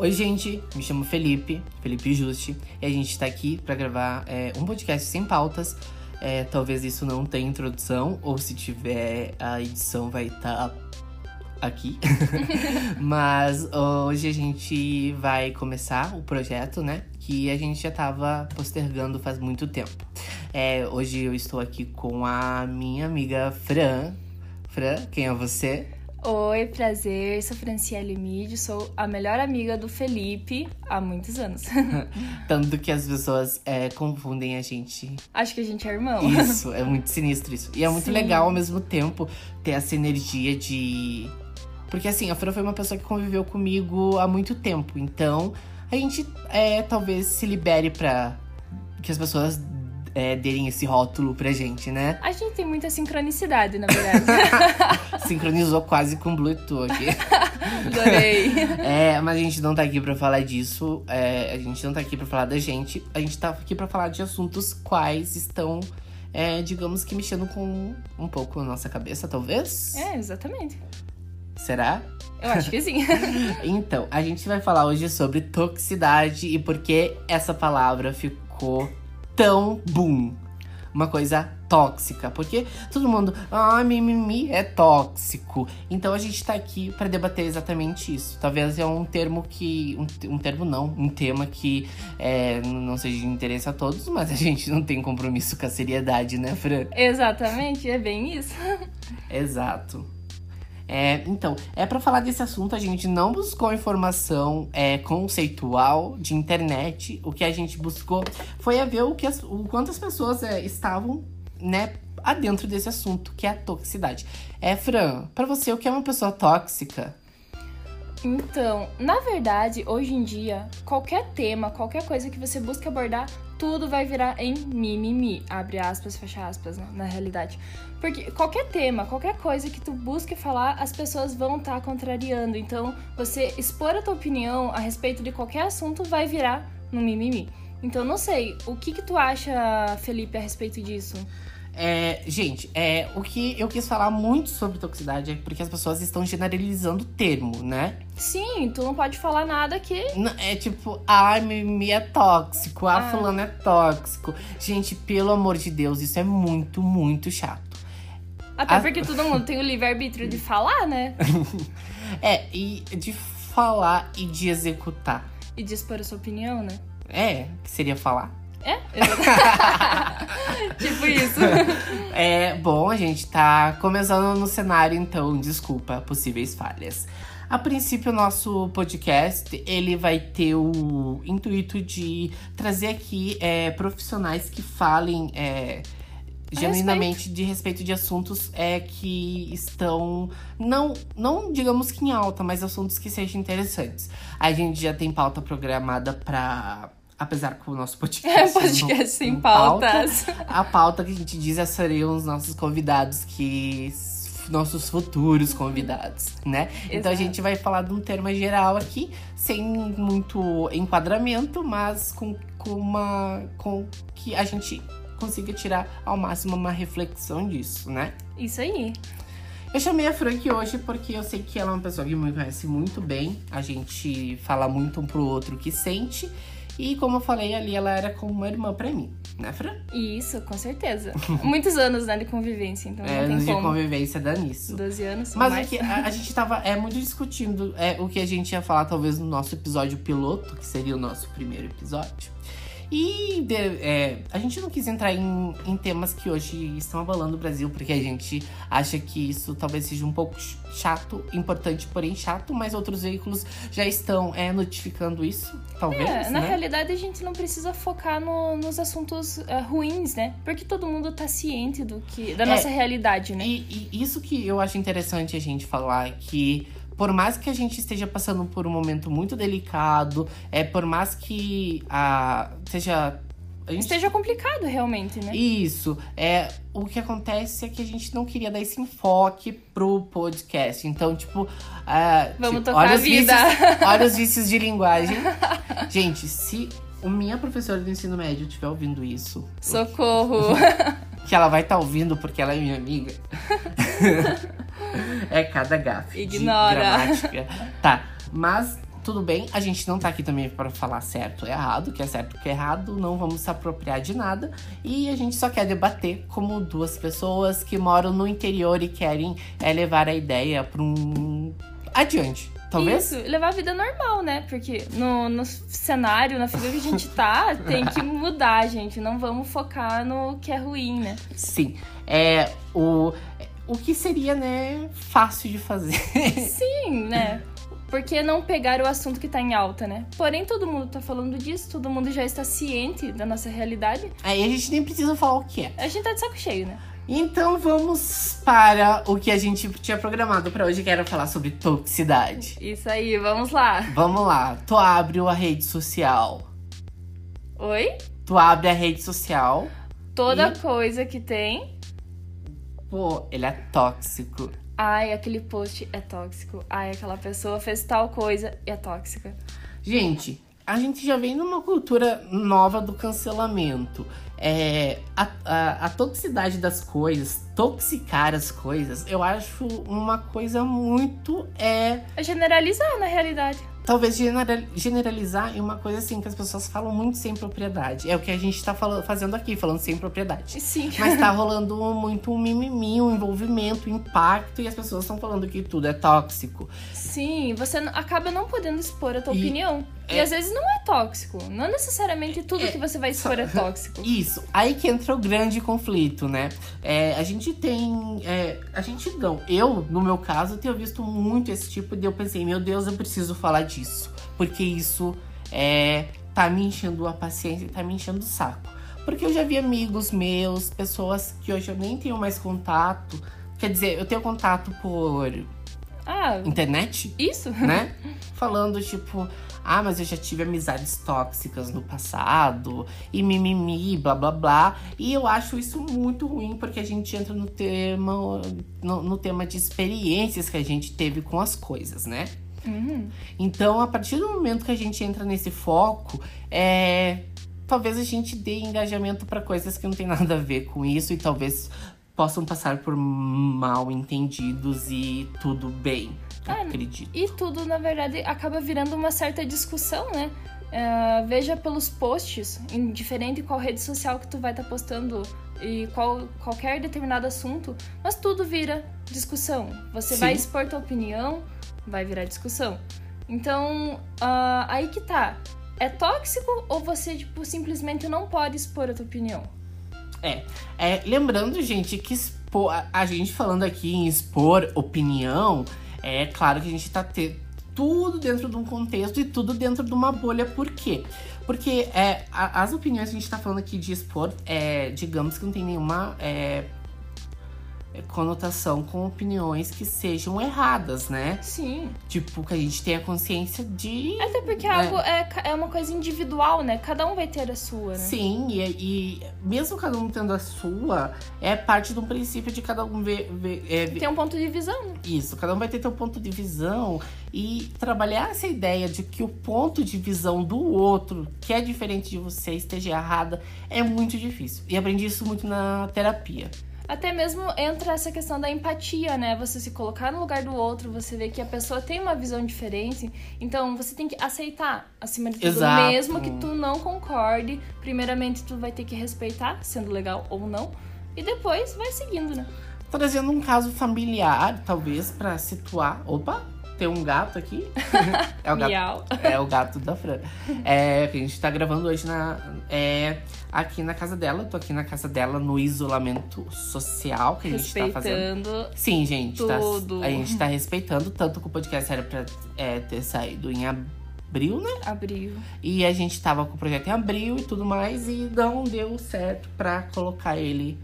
Oi, gente, me chamo Felipe, Felipe Juste, e a gente tá aqui pra gravar é, um podcast sem pautas. É, talvez isso não tenha introdução, ou se tiver, a edição vai estar tá aqui. Mas hoje a gente vai começar o projeto, né? Que a gente já tava postergando faz muito tempo. É, hoje eu estou aqui com a minha amiga Fran. Fran, quem é você? Oi, prazer. Sou Franciele Mid, sou a melhor amiga do Felipe há muitos anos. Tanto que as pessoas é, confundem a gente. Acho que a gente é irmão. Isso, é muito sinistro isso. E é muito Sim. legal ao mesmo tempo ter essa energia de. Porque assim, a Fran foi uma pessoa que conviveu comigo há muito tempo. Então, a gente é, talvez se libere para que as pessoas é, derem esse rótulo pra gente, né? A gente tem muita sincronicidade, na verdade. Sincronizou quase com Bluetooth aqui. Adorei. É, mas a gente não tá aqui pra falar disso. É, a gente não tá aqui pra falar da gente. A gente tá aqui pra falar de assuntos quais estão, é, digamos que mexendo com um pouco a nossa cabeça, talvez? É, exatamente. Será? Eu acho que sim. então, a gente vai falar hoje sobre toxicidade e por que essa palavra ficou tão boom. Uma coisa tóxica, porque todo mundo, ah, mimimi é tóxico. Então a gente tá aqui para debater exatamente isso. Talvez é um termo que. Um, um termo não, um tema que é, não seja de interesse a todos, mas a gente não tem compromisso com a seriedade, né, Fran? Exatamente, é bem isso. Exato. É, então, é para falar desse assunto, a gente não buscou informação é, conceitual de internet. O que a gente buscou foi a ver o, que as, o quantas pessoas é, estavam, né, adentro desse assunto, que é a toxicidade. É, Fran, para você, o que é uma pessoa tóxica? Então, na verdade, hoje em dia, qualquer tema, qualquer coisa que você busque abordar, tudo vai virar em mimimi. Abre aspas, fecha aspas, né, na realidade. Porque qualquer tema, qualquer coisa que tu busque falar, as pessoas vão estar tá contrariando. Então, você expor a tua opinião a respeito de qualquer assunto vai virar no mimimi. Então, não sei, o que que tu acha, Felipe, a respeito disso? É, gente, é, o que eu quis falar muito sobre toxicidade é porque as pessoas estão generalizando o termo, né? Sim, tu não pode falar nada que. É tipo, ai, mimimi é tóxico, a ah. fulano é tóxico. Gente, pelo amor de Deus, isso é muito, muito chato. Até a... porque todo mundo tem o livre-arbítrio de falar, né? é, e de falar e de executar. E de expor a sua opinião, né? É, que seria falar. É? tipo isso. É, bom, a gente tá começando no cenário, então, desculpa, possíveis falhas. A princípio, o nosso podcast, ele vai ter o intuito de trazer aqui é, profissionais que falem é, genuinamente respeito. de respeito de assuntos é, que estão, não, não digamos que em alta, mas assuntos que sejam interessantes. A gente já tem pauta programada para Apesar que o nosso podcast. É podcast sem pautas. Pauta, a pauta que a gente diz é seriam os nossos convidados, que. Nossos futuros convidados, né? Exato. Então a gente vai falar de um termo geral aqui, sem muito enquadramento, mas com, com uma. com que a gente consiga tirar ao máximo uma reflexão disso, né? Isso aí. Eu chamei a Frank hoje porque eu sei que ela é uma pessoa que me conhece muito bem. A gente fala muito um pro outro o que sente. E como eu falei ali, ela era como uma irmã para mim, né, Fran? Isso, com certeza. Muitos anos, né, de convivência, então é, anos de convivência dá nisso. 12 anos, Mas mais. Aqui, a, a, gente tava é, muito discutindo é, o que a gente ia falar, talvez, no nosso episódio piloto, que seria o nosso primeiro episódio. E de, é, a gente não quis entrar em, em, temas que hoje estão abalando o Brasil, porque a gente acha que isso talvez seja um pouco chato, importante, porém chato, mas outros veículos já estão é, notificando isso, talvez. É, na né? realidade, a gente não precisa focar no, nos assuntos uh, ruins, né? Porque todo mundo tá ciente do que, da é, nossa realidade, né? E, e isso que eu acho interessante a gente falar, que por mais que a gente esteja passando por um momento muito delicado, é por mais que a seja Gente... esteja complicado realmente, né? Isso. É, o que acontece é que a gente não queria dar esse enfoque pro podcast. Então, tipo. Uh, Vamos tipo, tocar olha a vida. Vícios, olha os vícios de linguagem. gente, se o minha professora do ensino médio estiver ouvindo isso. Socorro! que ela vai estar tá ouvindo porque ela é minha amiga. é cada gafe. Ignora. Tá, mas tudo bem, a gente não tá aqui também para falar certo ou errado, que é certo que é errado, não vamos se apropriar de nada. E a gente só quer debater como duas pessoas que moram no interior e querem é, levar a ideia para um. adiante. Talvez? Isso, levar a vida normal, né? Porque no, no cenário, na figura que a gente tá, tem que mudar, gente. Não vamos focar no que é ruim, né? Sim. É o, o que seria, né, fácil de fazer. Sim, né? Por que não pegar o assunto que tá em alta, né? Porém, todo mundo tá falando disso, todo mundo já está ciente da nossa realidade. Aí a gente nem precisa falar o que é. A gente tá de saco cheio, né? Então vamos para o que a gente tinha programado para hoje, que era falar sobre toxicidade. Isso aí, vamos lá. Vamos lá. Tu abre a rede social. Oi? Tu abre a rede social. Toda E? coisa que tem. Pô, ele é tóxico. Ai, aquele post é tóxico. Ai, aquela pessoa fez tal coisa e é tóxica. Gente, a gente já vem numa cultura nova do cancelamento. É, a, a, a toxicidade das coisas, toxicar as coisas, eu acho uma coisa muito. É, É generalizar, na realidade. Talvez genera- generalizar em uma coisa assim que as pessoas falam muito sem propriedade. É o que a gente tá falando, fazendo aqui, falando sem propriedade. Sim. Mas tá rolando muito um mimimi, um envolvimento, um impacto, e as pessoas estão falando que tudo é tóxico. Sim, você acaba não podendo expor a tua E- opinião. E é- às vezes não é tóxico. Não necessariamente tudo É, que você vai expor é tóxico. Isso, aí que entra o grande conflito, né? É, a gente tem. é, a gente não. Eu, no meu caso, tenho visto muito esse tipo de. Eu pensei, meu Deus, eu preciso falar disso. Porque isso é, tá me enchendo a paciência e tá me enchendo o saco. Porque eu já vi amigos meus, pessoas que hoje eu nem tenho mais contato. Quer dizer, eu tenho contato por Ah, internet, isso? né? Falando, tipo, ah, mas eu já tive amizades tóxicas no passado, e mimimi, blá blá blá. E eu acho isso muito ruim, porque a gente entra no tema, no, no tema de experiências que a gente teve com as coisas, né? Uhum. Então, a partir do momento que a gente entra nesse foco, é. Talvez a gente dê engajamento para coisas que não tem nada a ver com isso e talvez possam passar por mal entendidos e tudo bem. Ah, acredito. E tudo, na verdade, acaba virando uma certa discussão, né? É, veja pelos posts, indiferente qual rede social que tu vai estar postando e qual, qualquer determinado assunto, mas tudo vira discussão. Você Sim. vai expor tua opinião, vai virar discussão. Então, ah, aí que tá. É tóxico ou você, tipo, simplesmente não pode expor a tua opinião? É, é, lembrando, gente, que expor, a gente falando aqui em expor opinião, é claro que a gente tá te, tudo dentro de um contexto e tudo dentro de uma bolha. Por quê? Porque é, a- as opiniões que a gente tá falando aqui de expor, é, digamos que não tem nenhuma é, conotação com opiniões que sejam erradas, né? Sim. Tipo, que a gente tenha consciência de. Até porque É. algo é, é uma coisa individual, né? Cada um vai ter a sua, né? Sim, e, e mesmo cada um tendo a sua, é parte de um princípio de cada um ver. ver- é, Tem um ponto de visão, né? isso, cada um vai ter seu ponto de visão e trabalhar essa ideia de que o ponto de visão do outro, que é diferente de você, esteja errada, é muito difícil. E aprendi isso muito na terapia. Até mesmo entra essa questão da empatia, né? Você se colocar no lugar do outro, você vê que a pessoa tem uma visão diferente. Então você tem que aceitar, acima de tudo, Exato. mesmo que tu não concorde. Primeiramente, tu vai ter que respeitar, sendo legal ou não. E depois vai seguindo, né? Trazendo um caso familiar, talvez, pra situar. Opa! Tem um gato aqui. é o gato. É o gato da Fran. É, que a gente tá gravando hoje na, é, aqui na casa dela. Tô aqui na casa dela no isolamento social que a gente tá fazendo. Sim, gente. tá- tudo. a gente tá respeitando, tanto que o podcast era pra é, ter saído em abril, né? Abriu. E a gente tava com o projeto em abril e tudo mais, e não deu certo pra colocar ele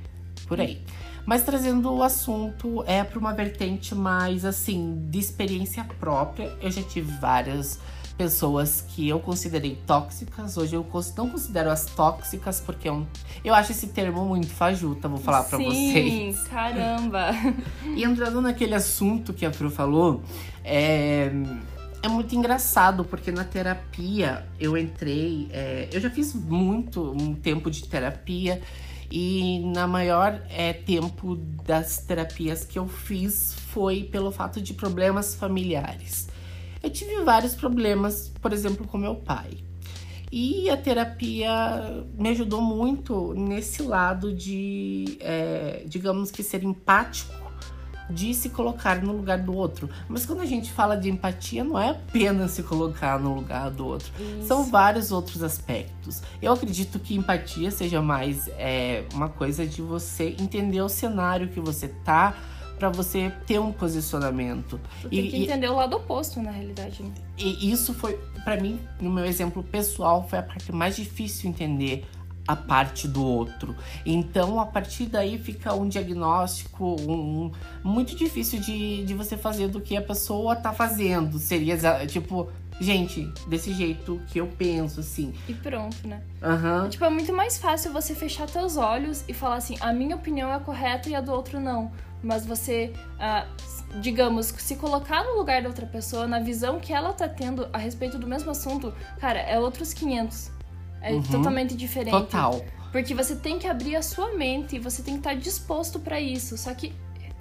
por aí. Mas trazendo o assunto é para uma vertente mais assim, de experiência própria. Eu já tive várias pessoas que eu considerei tóxicas. Hoje eu não considero as tóxicas, porque eu, eu acho esse termo muito fajuta, vou falar Sim, vocês. caramba. E entrando naquele assunto que a Fru falou, é, é muito engraçado, porque na terapia eu entrei. é, eu já fiz muito um tempo de terapia, e na maior é, tempo das terapias que eu fiz foi pelo fato de problemas familiares. Eu tive vários problemas, por exemplo, com meu pai. E a terapia me ajudou muito nesse lado de, é, digamos que, ser empático, de se colocar no lugar do outro. Mas quando a gente fala de empatia, não é apenas se colocar no lugar do outro. Isso. São vários outros aspectos. Eu acredito que empatia seja mais é, uma coisa de você entender o cenário que você tá para você ter um posicionamento. Tu tem que entender o lado oposto, na realidade. Né? E isso foi, para mim, no meu exemplo pessoal, foi a parte mais difícil entender a parte do outro. Então, a partir daí fica um diagnóstico um, um, muito difícil de, de você fazer do que a pessoa tá fazendo. Seria tipo, gente, desse jeito que eu penso, assim. E pronto, né? Aham. Tipo, é muito mais fácil você fechar teus olhos e falar assim, a minha opinião é correta e a do outro não. Mas você, ah, digamos, se colocar no lugar da outra pessoa, na visão que ela tá tendo a respeito do mesmo assunto, cara, é outros 500. É Uhum. totalmente diferente. Total. Porque você tem que abrir a sua mente e você tem que estar disposto pra isso. Só que,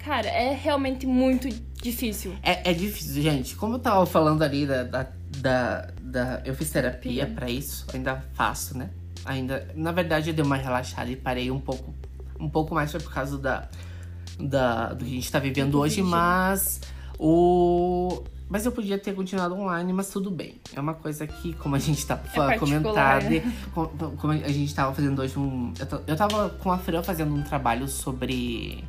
cara, é realmente muito difícil. É, é difícil, gente. Como eu tava falando ali da. da, da, da- eu fiz terapia pra isso, ainda faço, né? Ainda. Na verdade, eu dei uma relaxada e parei um pouco. Um pouco mais foi por causa da, da, do que a gente tá vivendo Do hoje, mas o. Mas eu podia ter continuado online, mas tudo bem. É uma coisa que, como a gente tá comentado, né? com- como a gente tava fazendo hoje um. Eu, eu tava com a Fran fazendo um trabalho sobre.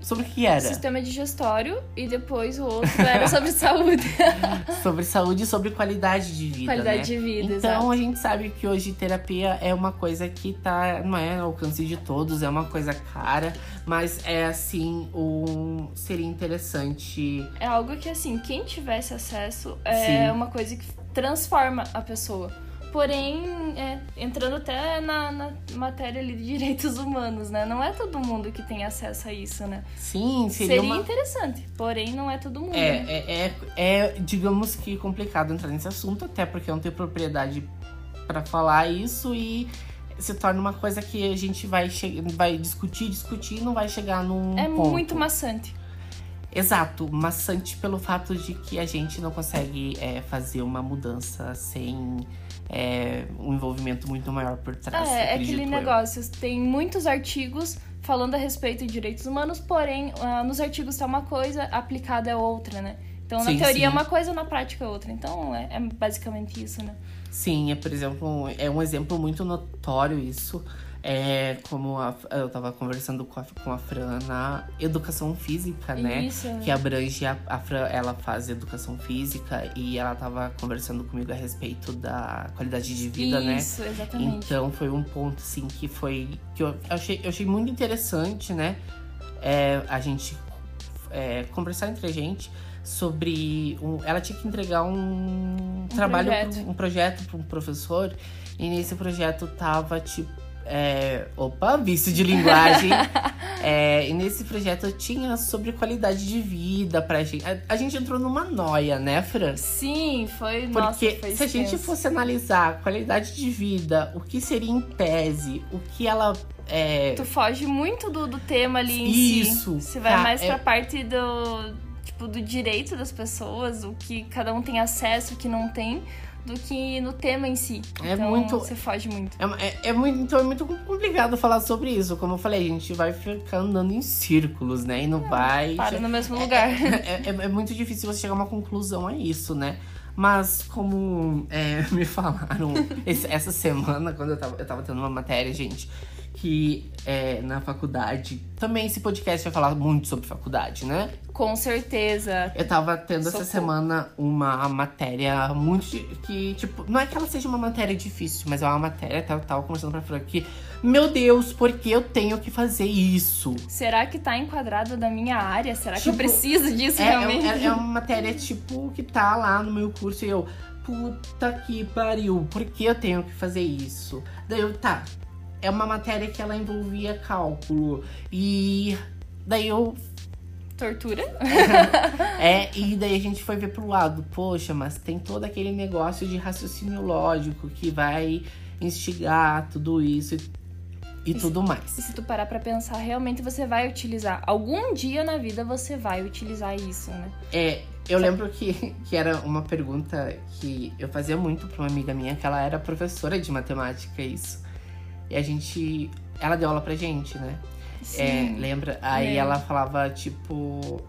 Sobre o que era? Sistema digestório e depois o outro era sobre saúde. sobre saúde e sobre qualidade de vida. Qualidade né? de vida, Então exato. a gente sabe que hoje terapia é uma coisa que tá, não é ao alcance de todos, é uma coisa cara, mas é assim, um seria interessante. É algo que, assim, quem tivesse acesso é Sim. uma coisa que transforma a pessoa. Porém, é, entrando até na, na matéria ali de direitos humanos, né? Não é todo mundo que tem acesso a isso, né? Sim, seria, Seria, uma interessante, porém não é todo mundo. é, né? é, é, é, digamos que complicado entrar nesse assunto, até porque eu não tenho propriedade pra falar isso e se torna uma coisa que a gente vai, vai discutir, discutir e não vai chegar num É ponto. muito maçante. Exato, maçante pelo fato de que a gente não consegue é, fazer uma mudança sem é, um envolvimento muito maior por trás. É, é aquele eu. negócio. Tem muitos artigos falando a respeito de direitos humanos, porém, ah, nos artigos tá uma coisa, aplicada é outra, né? Então, na Sim, teoria é sim. uma coisa, na prática é outra. Então, é, é basicamente isso, né? Sim, é, por exemplo, é um exemplo muito notório isso. É como a- eu tava conversando com a, com a Fran na educação física, né? Isso. Que abrange a, a Fran, ela faz educação física e ela tava conversando comigo a respeito da qualidade de vida, né? Isso, exatamente. Então foi um ponto assim que foi. que eu achei, eu achei muito interessante, né? É, a gente é, conversar entre a gente sobre. Um, ela tinha que entregar um, trabalho, projeto. pro- um projeto para um professor, e nesse projeto tava tipo. É, opa, vício de linguagem. É, e nesse projeto tinha sobre qualidade de vida pra gente. A, a gente entrou numa noia, né, Fran? Sim, foi. Porque nossa, foi se a gente fosse analisar a qualidade de vida, o que seria em tese, o que ela é. Tu foge muito do, do tema ali em Isso, si. Você vai tá, mais é- pra parte do. Tipo, do direito das pessoas, o que cada um tem acesso, o que não tem, do que no tema em si. É então, muito- Você foge muito. É, é- é muito, então é muito complicado falar sobre isso. Como eu falei, a gente vai ficar andando em círculos, né? E não vai. Para no mesmo lugar. É, é- é muito difícil você chegar a uma conclusão a isso, né? Mas como é, me falaram essa semana, quando eu tava, eu tava tendo uma matéria, gente, que é, na faculdade. Também esse podcast vai falar muito sobre faculdade, né? Com certeza. Eu tava tendo essa Socorro. semana uma matéria muito. que, tipo, não é que ela seja uma matéria difícil, mas é uma matéria, até eu tava conversando pra Fran que, meu Deus, por que eu tenho que fazer isso? Será que tá enquadrado da minha área? Será que eu Tipo, preciso disso É, realmente? é, é uma matéria, tipo, que tá lá no meu curso e eu, puta que pariu, por que eu tenho que fazer isso? Daí eu, tá. É uma matéria que ela envolvia cálculo. E daí eu Tortura? É, e daí a gente foi ver pro lado, poxa, mas tem todo aquele negócio de raciocínio lógico que vai instigar tudo isso. e, tudo mais. E se tu parar pra pensar, realmente você vai utilizar. Algum dia na vida você vai utilizar isso, né? É, eu lembro que, que era uma pergunta que eu fazia muito pra uma amiga minha, que ela era professora de matemática, isso. E a gente. Ela deu aula pra gente, né? Sim. É, lembra? Aí Lembro. ela falava, tipo,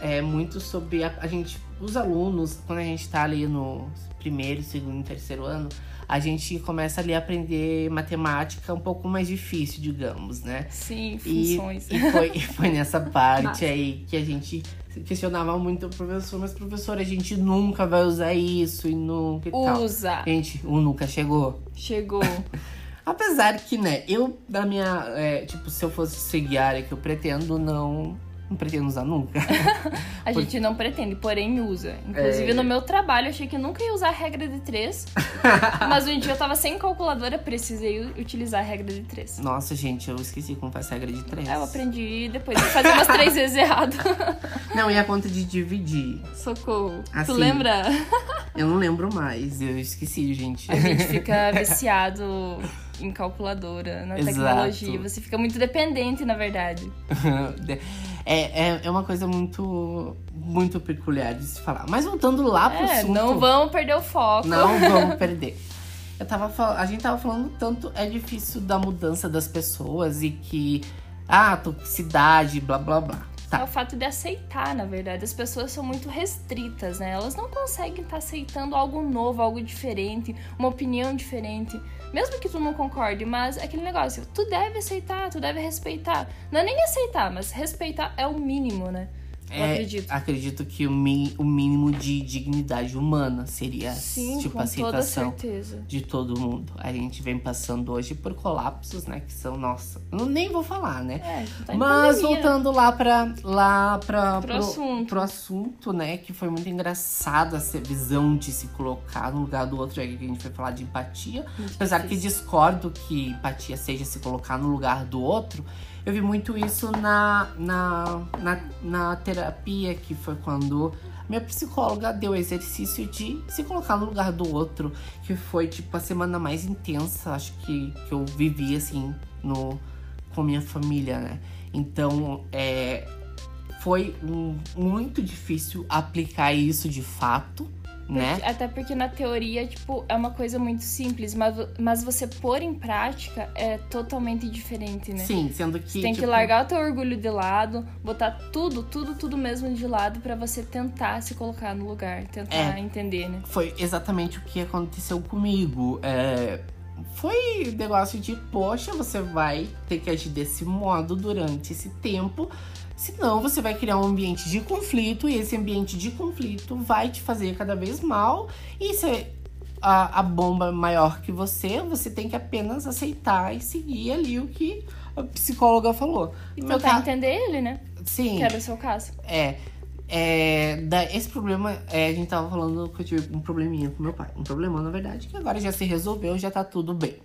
é, muito sobre a, a gente, os alunos, quando a gente tá ali no primeiro, segundo, terceiro ano, a gente começa ali a aprender matemática um pouco mais difícil, digamos, né? Sim, E, funções. e foi, e foi nessa parte aí que a gente questionava muito o professor, mas professor, a gente nunca vai usar isso e nunca e tal. Usa. Gente, o nunca chegou. Chegou. Apesar que, né, eu, da minha. é, tipo, se eu fosse seguir a área que eu pretendo, não. Não pretendo usar nunca. A gente não pretende, porém usa. Inclusive, É. no meu trabalho, eu achei que nunca ia usar a regra de três. mas um dia eu tava sem calculadora, precisei utilizar a regra de três. Nossa, gente, eu esqueci como faz a regra de três. Aí eu aprendi depois de fazer umas três vezes errado. Não, e a conta de dividir? Socorro. Assim. Tu lembra? Eu não lembro mais, eu esqueci, gente. A gente fica viciado em calculadora, na Exato. tecnologia. Você fica muito dependente, na verdade. é, é, é uma coisa muito, muito peculiar de se falar. Mas voltando lá pro É, assunto. não vamos perder o foco. Não vamos perder. Eu tava a gente tava falando tanto, é difícil da mudança das pessoas e que. Ah, toxicidade, blá blá blá. É Tá. o fato de aceitar, na verdade. As pessoas são muito restritas, né? Elas não conseguem estar aceitando algo novo, algo diferente, uma opinião diferente. Mesmo que tu não concorde, mas é aquele negócio, tu deve aceitar, tu deve respeitar. Não é nem aceitar, mas respeitar é o mínimo, né? É, acredito. acredito que o, mi- o mínimo de dignidade humana seria Sim, tipo com a certeza. de todo mundo. A gente vem passando hoje por colapsos, né? Que são, nossa, eu nem vou falar, né? É, tá Mas pandemia. voltando lá pra. lá pra Pro assunto. pro assunto, né? Que foi muito engraçado essa visão de se colocar no lugar do outro. Aí que a gente foi falar de empatia. Muito Apesar que difícil. discordo que empatia seja se colocar no lugar do outro, eu vi muito isso na, na, na, na terapia, que foi quando minha psicóloga deu o exercício de se colocar no lugar do outro, que foi tipo a semana mais intensa, acho que, que eu vivi assim no, com minha família, né? Então, é, foi um- muito difícil aplicar isso de fato, né? Porque- Até porque na teoria, tipo, é uma coisa muito simples, mas, mas você pôr em prática é totalmente diferente, né? Sim, sendo que. Você tem que tipo, largar o teu orgulho de lado, botar tudo, tudo, tudo mesmo de lado pra você tentar se colocar no lugar, tentar É. entender, né? Foi exatamente o que aconteceu comigo. É, foi negócio de, poxa, você vai ter que agir desse modo durante esse tempo. Senão você vai criar um ambiente de conflito e esse ambiente de conflito vai te fazer cada vez mal. E se a, a bomba é maior que você, você tem que apenas aceitar e seguir ali o que a psicóloga falou. E tentar ca- entender ele, né? Sim. Que era o seu caso. É. É, da, esse problema, é, a gente tava falando que eu tive um probleminha com meu pai. Um problema, na verdade, que agora já se resolveu, já tá tudo bem.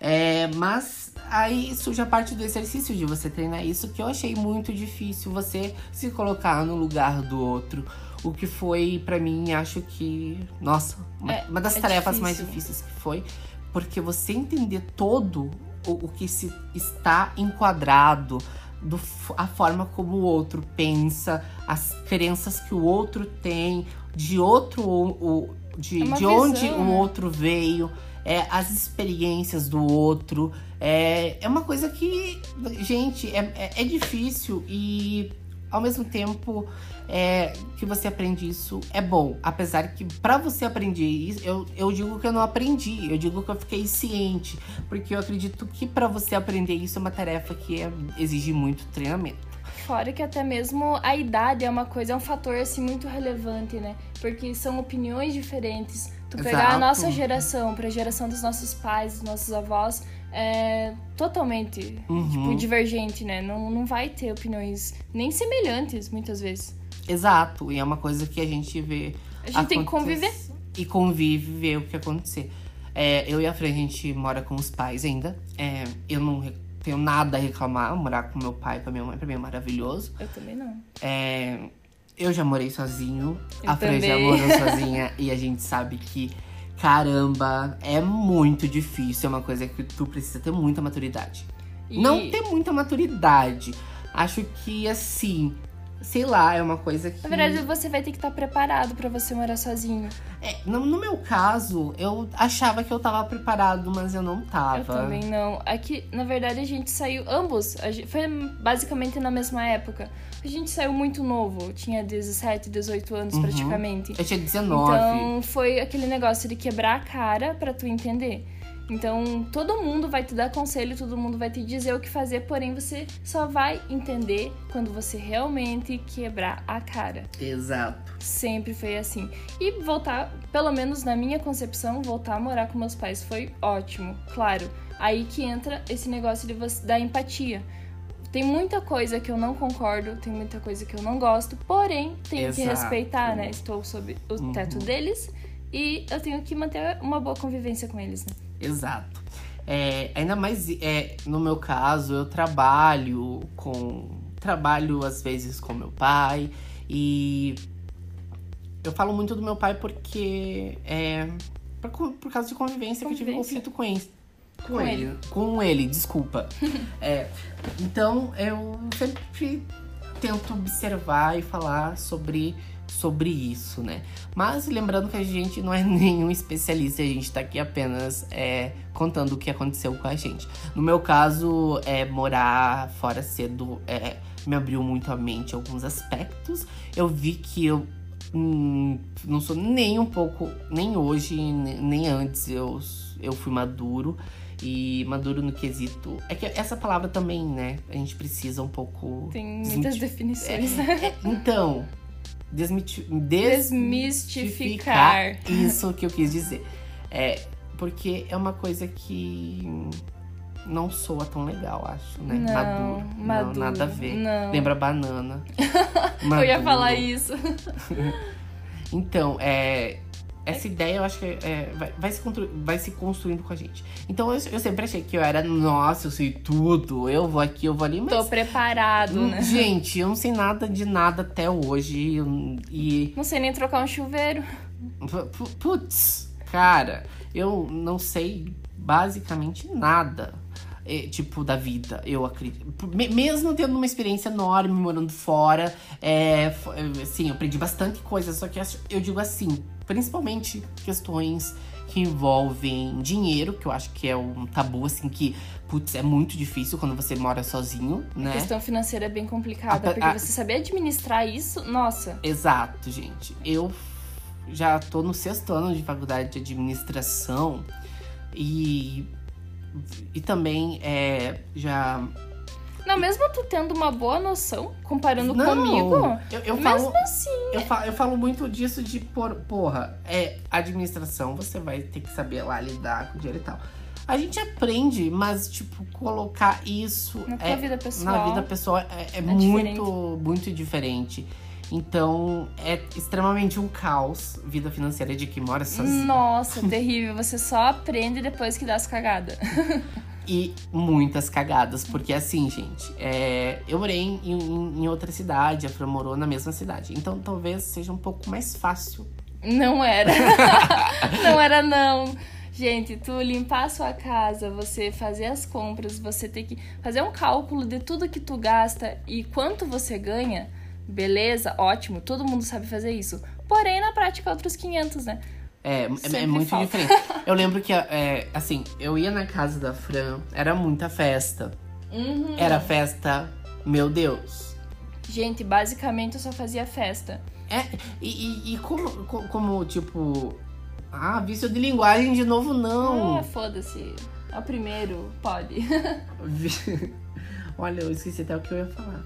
É, mas aí surge a parte do exercício de você treinar isso, que eu achei muito difícil você se colocar no lugar do outro. O que foi, pra mim, acho que. Nossa, uma, É, uma das é tarefas mais difícil. difíceis que foi. Porque você entender todo o, o que se está enquadrado, do, a forma como o outro pensa, as crenças que o outro tem, de outro o, o- de, É de onde visão, o né? outro veio, é, as experiências do outro. É, é uma coisa que, gente, é, é, é difícil e ao mesmo tempo é, que você aprende isso é bom. Apesar que pra você aprender isso, eu, eu digo que eu não aprendi, eu digo que eu fiquei ciente. Porque eu acredito que pra você aprender isso é uma tarefa que é- exige muito treinamento. Fora que até mesmo a idade é uma coisa, é um fator assim muito relevante, né? Porque são opiniões diferentes. Tu pegar a Exato. nossa geração pra geração dos nossos pais, dos nossos avós, é totalmente Uhum. tipo, divergente, né? Não, não vai ter opiniões nem semelhantes, muitas vezes. Exato, e é uma coisa que a gente vê. A gente tem que conviver. E convive ver o que acontecer. É, eu e a Fran, a gente mora com os pais ainda. É, eu não tenho nada a reclamar. Morar com meu pai e com a minha mãe, pra mim é maravilhoso. Eu também não. É, eu já morei sozinho, Eu a Fran já também. morou sozinha e a gente sabe que, caramba, é muito difícil. É uma coisa que tu precisa ter muita maturidade. E- Não ter muita maturidade. Acho que, assim, sei lá, é uma coisa que. Na verdade, você vai ter que estar preparado pra você morar sozinho. É, no, no meu caso, eu achava que eu tava preparado, mas eu não tava. Eu também não. É que, na verdade, a gente saiu. Ambos. gente- foi basicamente na mesma época. A gente saiu muito novo. Tinha 17, 18 anos Uhum. praticamente. Eu tinha 19. Então foi aquele negócio de quebrar a cara pra tu entender. Então todo mundo vai te dar conselho, todo mundo vai te dizer o que fazer, porém você só vai entender quando você realmente quebrar a cara. Exato. Sempre foi assim. E voltar, pelo menos na minha concepção, voltar a morar com meus pais foi ótimo. Claro, aí que entra esse negócio de você, da empatia. Tem muita coisa que eu não concordo, tem muita coisa que eu não gosto, porém tenho que Exato. respeitar, né? Estou sob o Uhum. teto deles e eu tenho que manter uma boa convivência com eles, né? Exato. É, ainda mais é, no meu caso, eu trabalho com. Trabalho às vezes com meu pai e eu falo muito do meu pai porque é por, por causa de convivência, que eu tive Convivência. conflito com ele. Com, Com ele. ele. Com ele, desculpa. É, então eu sempre tento observar e falar sobre, sobre isso, né? Mas lembrando que a gente não é nenhum especialista, a gente tá aqui apenas é, contando o que aconteceu com a gente. No meu caso, é, morar fora cedo é, me abriu muito a mente alguns aspectos. Eu vi que eu hum, não sou nem um pouco, nem hoje, ne- nem antes eu, eu fui maduro. E maduro no quesito. É que essa palavra também, né? A gente precisa um pouco. Tem muitas definições, né? então, desmiti- Desmistificar. Isso que eu quis dizer. É, porque é uma coisa que não soa tão legal, acho, né? Não, maduro. maduro. Não, nada a ver. Não. Lembra banana. Eu ia falar isso. Então, é, essa ideia eu acho que é, vai, vai, se vai se construindo com a gente. Então eu, eu sempre achei que eu era, nossa, eu sei tudo, eu vou aqui, eu vou ali, mas. Tô preparado, Hum, né? Gente, eu não sei nada de nada até hoje. E. Não sei nem trocar um chuveiro. pu- Putz, cara, eu não sei basicamente nada. É, tipo, da vida, eu acredito. Me- Mesmo tendo uma experiência enorme, morando fora, é, é, assim, eu aprendi bastante coisa, só que eu digo assim, principalmente questões que envolvem dinheiro, que eu acho que é um tabu, assim, que, putz, é muito difícil quando você mora sozinho, né? A questão financeira é bem complicada, A- porque a- você saber administrar isso, nossa. Exato, gente. Eu já tô no sexto ano de faculdade de administração e, e também é, já. Não, mesmo tu tendo uma boa noção, comparando Não, comigo, Eu, eu mesmo falo, assim. eu, falo, eu falo muito disso de, por, porra, é administração, você vai ter que saber lá lidar com o dinheiro e tal. A gente aprende, mas, tipo, colocar isso Na é, vida pessoal. na vida pessoal é, é diferente. muito, muito diferente. Então, é extremamente um caos vida financeira de quem mora sozinho. Nossa, terrível. Você só aprende depois que dá as cagadas. E muitas cagadas, porque assim, gente, é, eu morei em, em- em outra cidade, a Fran morou na mesma cidade. Então talvez seja um pouco mais fácil. Não era. não era, não. Gente, tu limpar a sua casa, você fazer as compras, você ter que fazer um cálculo de tudo que tu gasta e quanto você ganha, beleza, ótimo, todo mundo sabe fazer isso. Porém, na prática, outros 500, né? É, é- é, muito falta. diferente. Eu lembro que, é, assim, eu ia na casa da Fran, era muita festa. Uhum. Era festa, meu Deus. Gente, basicamente eu só fazia festa. É, e, e- e como, co- como, tipo. Ah, vício de linguagem de novo, não. Ah, foda-se. É o primeiro, pode. Olha, eu esqueci até o que eu ia falar.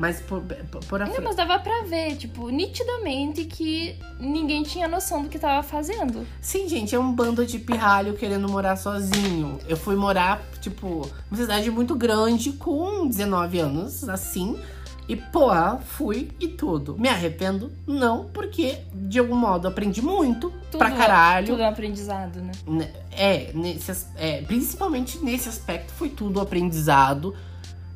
Mas por, por, a Não, Fran. mas dava pra ver, tipo, nitidamente que ninguém tinha noção do que tava fazendo. Sim, gente, é um bando de pirralho querendo morar sozinho. Eu fui morar, tipo, numa cidade muito grande com 19 anos, assim. E, porra, fui e tudo. Me arrependo? Não, porque de algum modo aprendi muito Tudo, pra caralho. Tudo é um aprendizado, né? Né, É, nesse, é, principalmente nesse aspecto foi tudo aprendizado.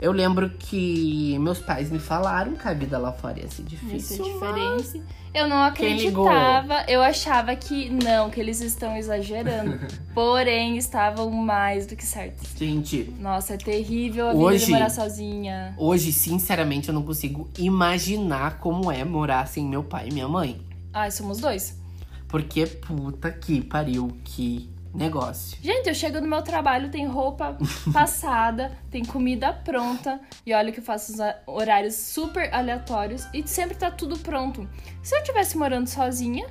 Eu lembro que meus pais me falaram que a vida lá fora ia ser Isso difícil. é mas- diferente. Eu não acreditava, eu achava que não, que eles estão exagerando. Porém, estavam mais do que certos. Gente, Nossa, é terrível a vida Hoje- de morar sozinha. hoje, sinceramente, eu não consigo imaginar como é morar sem meu pai e minha mãe. Ai, somos dois. Porque puta que pariu, que negócio. Gente, eu chego no meu trabalho, tem roupa passada, tem comida pronta. E olha que eu faço os horários super aleatórios e sempre tá tudo pronto. Se eu tivesse morando sozinha,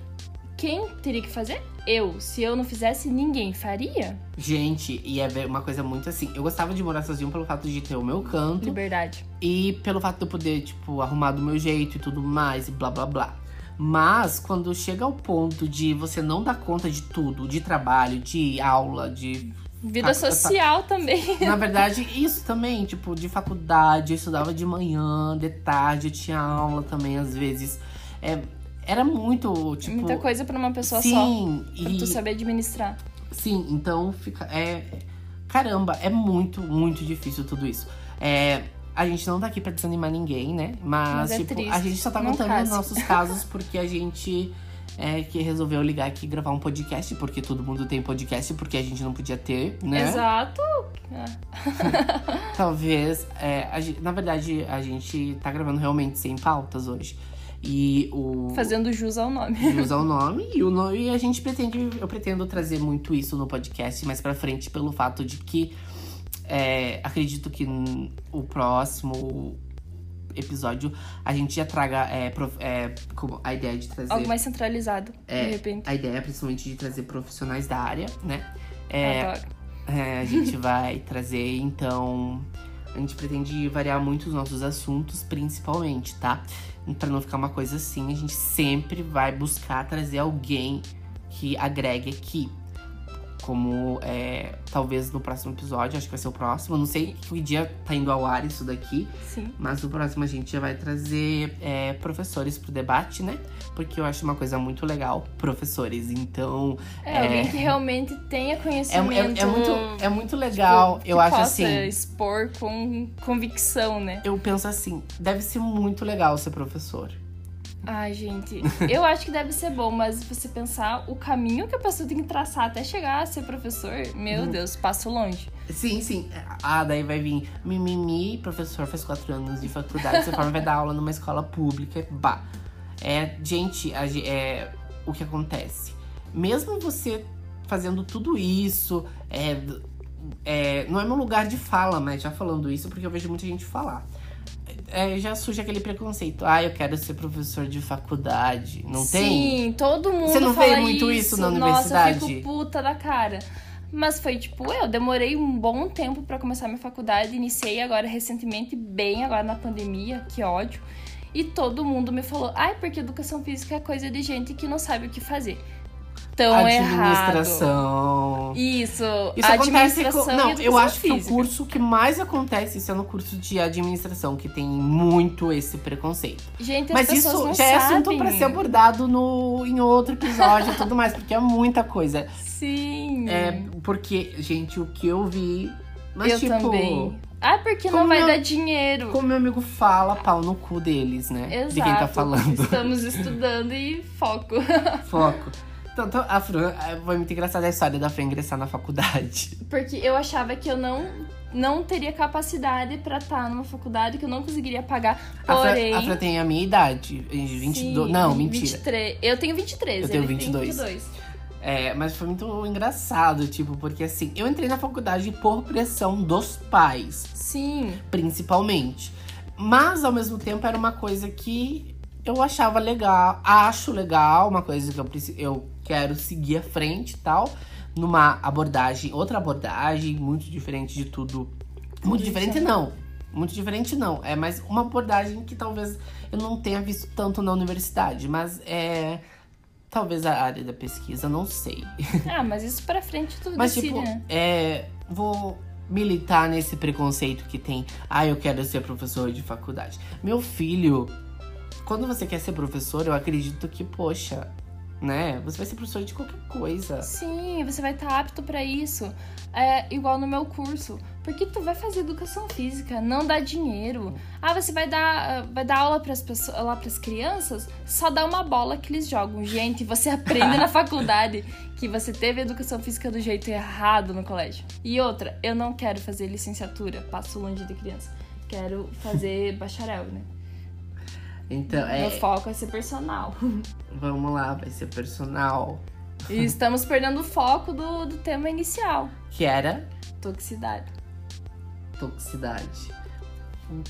quem teria que fazer? Eu. Se eu não fizesse, ninguém faria. Gente, e é uma coisa muito assim. Eu gostava de morar sozinho pelo fato de ter o meu canto Liberdade. e pelo fato de eu poder, tipo, arrumar do meu jeito e tudo mais, e blá blá blá. Mas quando chega ao ponto de você não dar conta de tudo, de trabalho, de aula, de. Vida Fac- social também. Na verdade, isso também, tipo, de faculdade, eu estudava de manhã, de tarde, eu tinha aula também, às vezes. É, era muito, tipo. Muita coisa pra uma pessoa só. sim, Pra tu e, saber administrar. Sim, então fica. É, caramba, é muito, muito difícil tudo isso. É, a gente não tá aqui pra desanimar ninguém, né? Mas, Mas é tipo, a gente só tá contando os nossos casos porque a gente é, que resolveu ligar aqui e gravar um podcast, porque todo mundo tem podcast, porque a gente não podia ter, né? Exato. Talvez. é, a na verdade, a gente tá gravando realmente sem pautas hoje. E o. Fazendo jus ao nome. de usar o nome e o nome e a gente pretende eu pretendo trazer muito isso no podcast mais pra frente pelo fato de que é, acredito que o próximo episódio a gente já traga é, prof- é, a ideia de trazer Algo mais centralizado, É, de repente. a ideia principalmente de trazer profissionais da área né é, é, a gente vai trazer, então. A gente pretende variar muito os nossos assuntos, principalmente, tá? Pra não ficar uma coisa assim, a gente sempre vai buscar trazer alguém que agregue aqui. Como é, talvez no próximo episódio, acho que vai ser o próximo. Não sei que dia tá indo ao ar isso daqui. Sim. Mas no próximo a gente já vai trazer é, professores pro debate, né? Porque eu acho uma coisa muito legal, professores. Então, É, alguém que realmente tenha é, conhecimento. é, é muito, é muito legal. tipo, eu acho assim. expor com convicção, né? Eu penso assim, deve ser muito legal ser professor. Ai, gente, eu acho que deve ser bom, mas você pensar o caminho que a pessoa tem que traçar até chegar a ser professor, meu Uhum. Deus, passo longe. Sim, sim. Ah, daí vai vir mimimi, professor faz quatro anos de faculdade, você forma vai dar aula numa escola pública. Bah. É, gente, é, o que acontece? Mesmo você fazendo tudo isso, é, é, não é meu lugar de fala, mas já falando isso, porque eu vejo muita gente falar. É, já surge aquele preconceito. Ah, eu quero ser professor de faculdade. Não tem? Sim, todo mundo Você não vê muito isso na Nossa, eu universidade? fico puta da cara. Mas foi tipo, eu demorei um bom tempo pra começar minha faculdade, iniciei agora recentemente, bem agora na pandemia, que ódio. E todo mundo me falou, ai, porque educação física é coisa de gente que não sabe o que fazer. Tão errado. Administração. Isso, Isso acontece com... administração Não, eu acho que o física. curso que mais acontece isso é no curso de administração, que tem muito esse preconceito. Gente, as Mas isso não já é sabem. assunto pra ser abordado no, em outro episódio e tudo mais, porque é muita coisa. Sim. É, porque, gente, o que eu vi. Mas, eu tipo, também. Ah, porque não como vai eu- dar dinheiro. como meu amigo fala, pau no cu deles, né? Exato. De quem tá falando. Estamos estudando e foco. Foco. Então, então, a Fran, é, foi muito engraçada a história da Fran ingressar na faculdade. Porque eu achava que eu não, não teria capacidade pra estar numa faculdade que eu não conseguiria pagar. A Fran, Porém. a Fran tem a minha idade, em 22. sim, não, mentira. 23. Eu tenho 23, Eu tenho ele 22. tem 22. É, mas foi muito engraçado, tipo, porque assim, eu entrei na faculdade por pressão dos pais, Sim. principalmente. Mas ao mesmo tempo era uma coisa que eu achava legal, acho legal, uma coisa que eu, eu quero seguir à frente e tal, numa abordagem, outra abordagem, muito diferente de tudo. Muito diferente não. Muito diferente não. É mais uma abordagem que talvez eu não tenha visto tanto na universidade, mas é. Talvez a área da pesquisa, não sei. Ah, mas isso pra frente tudo Mas, decide, tipo, né? é. Vou militar nesse preconceito que tem. Ah, eu quero ser professor de faculdade. Meu filho, quando você quer ser professor, eu acredito que, poxa, né? Você vai ser professor de qualquer coisa. Sim, você vai estar apto pra isso. É igual no meu curso. Porque tu vai fazer educação física, não dá dinheiro. Ah, você vai dar, vai dar aula para as pessoas, lá para as crianças, só dá uma bola que eles jogam. Gente, você aprende na faculdade que você teve educação física do jeito errado no colégio. E outra, eu não quero fazer licenciatura, passo longe de criança. Quero fazer bacharel, né? Então, é. Meu foco é ser personal. Vamos lá, vai ser personal. E estamos perdendo o foco do, do tema inicial. Que era Toxicidade. toxicidade.